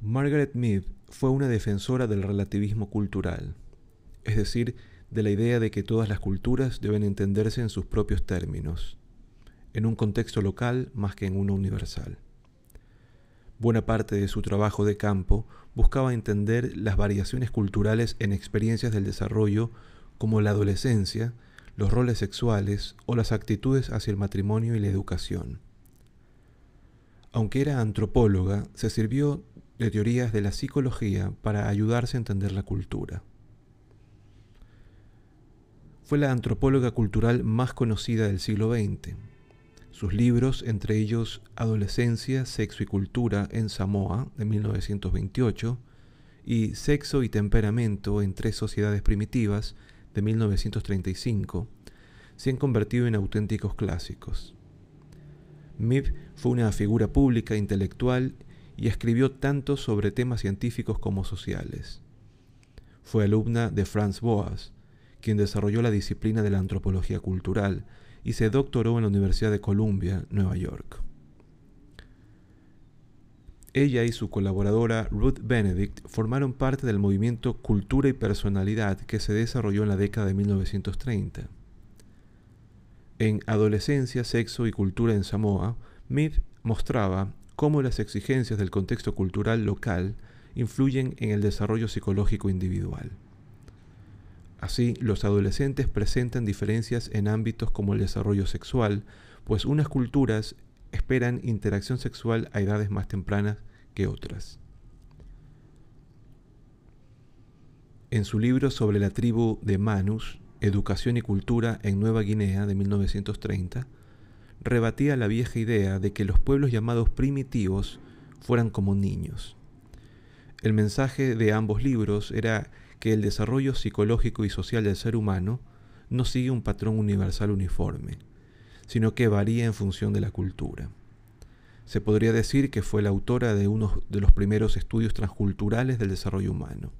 Margaret Mead fue una defensora del relativismo cultural, es decir, de la idea de que todas las culturas deben entenderse en sus propios términos, en un contexto local más que en uno universal. Buena parte de su trabajo de campo buscaba entender las variaciones culturales en experiencias del desarrollo como la adolescencia, los roles sexuales o las actitudes hacia el matrimonio y la educación. Aunque era antropóloga, se sirvió de teorías de la psicología para ayudarse a entender la cultura. Fue la antropóloga cultural más conocida del siglo XX. Sus libros, entre ellos Adolescencia, Sexo y Cultura en Samoa, de 1928, y Sexo y Temperamento en Tres Sociedades Primitivas, de 1935, se han convertido en auténticos clásicos. Mib fue una figura pública, intelectual y escribió tanto sobre temas científicos como sociales. Fue alumna de Franz Boas, quien desarrolló la disciplina de la antropología cultural y se doctoró en la Universidad de Columbia, Nueva York. Ella y su colaboradora Ruth Benedict formaron parte del movimiento Cultura y Personalidad que se desarrolló en la década de 1930. En Adolescencia, Sexo y Cultura en Samoa, Mead mostraba cómo las exigencias del contexto cultural local influyen en el desarrollo psicológico individual. Así, los adolescentes presentan diferencias en ámbitos como el desarrollo sexual, pues unas culturas esperan interacción sexual a edades más tempranas que otras. En su libro sobre la tribu de Manus, Educación y Cultura en Nueva Guinea de 1930, rebatía la vieja idea de que los pueblos llamados primitivos fueran como niños. El mensaje de ambos libros era que el desarrollo psicológico y social del ser humano no sigue un patrón universal uniforme, sino que varía en función de la cultura. Se podría decir que fue la autora de uno de los primeros estudios transculturales del desarrollo humano.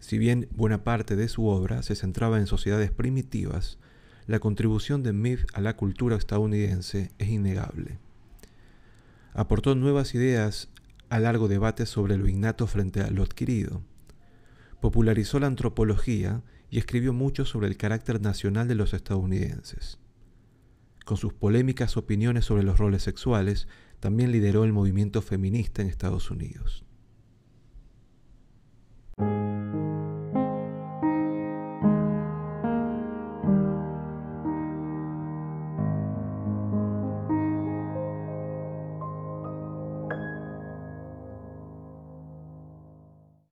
Si bien buena parte de su obra se centraba en sociedades primitivas, la contribución de Mead a la cultura estadounidense es innegable. Aportó nuevas ideas a largo debate sobre lo innato frente a lo adquirido. Popularizó la antropología y escribió mucho sobre el carácter nacional de los estadounidenses. Con sus polémicas opiniones sobre los roles sexuales, también lideró el movimiento feminista en Estados Unidos.